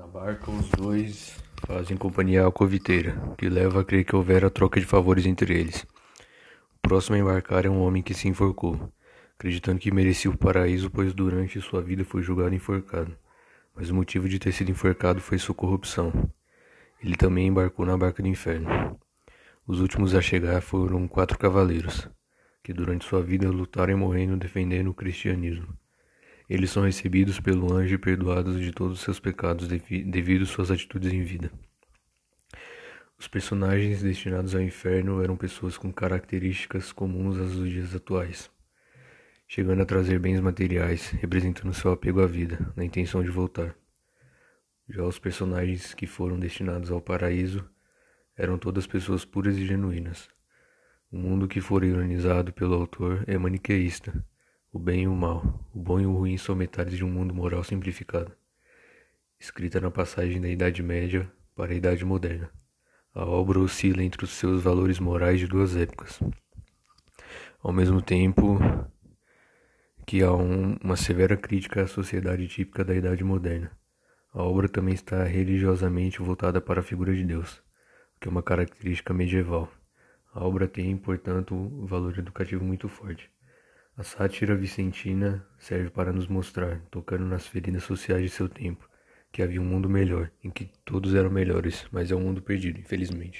Na barca, os dois fazem companhia à coviteira, que leva a crer que houvera troca de favores entre eles. O próximo a embarcar é um homem que se enforcou, acreditando que merecia o paraíso, pois durante sua vida foi julgado enforcado. Mas o motivo de ter sido enforcado foi sua corrupção. Ele também embarcou na barca do inferno. Os últimos a chegar foram quatro cavaleiros, que durante sua vida lutaram e morreram defendendo o cristianismo. Eles são recebidos pelo anjo e perdoados de todos os seus pecados devido às suas atitudes em vida. Os personagens destinados ao inferno eram pessoas com características comuns dos dias atuais, chegando a trazer bens materiais, representando seu apego à vida, na intenção de voltar. Já os personagens que foram destinados ao paraíso eram todas pessoas puras e genuínas. O mundo que for ironizado pelo autor é maniqueísta o bem e o mal, o bom e o ruim são metades de um mundo moral simplificado, escrita na passagem da Idade Média para a Idade Moderna. A obra oscila entre os seus valores morais de duas épocas. Ao mesmo tempo que há um, uma severa crítica à sociedade típica da Idade Moderna, a obra também está religiosamente voltada para a figura de Deus, que é uma característica medieval. A obra tem, portanto, um valor educativo muito forte. A sátira vicentina serve para nos mostrar, tocando nas feridas sociais de seu tempo, que havia um mundo melhor, em que todos eram melhores, mas é um mundo perdido, infelizmente.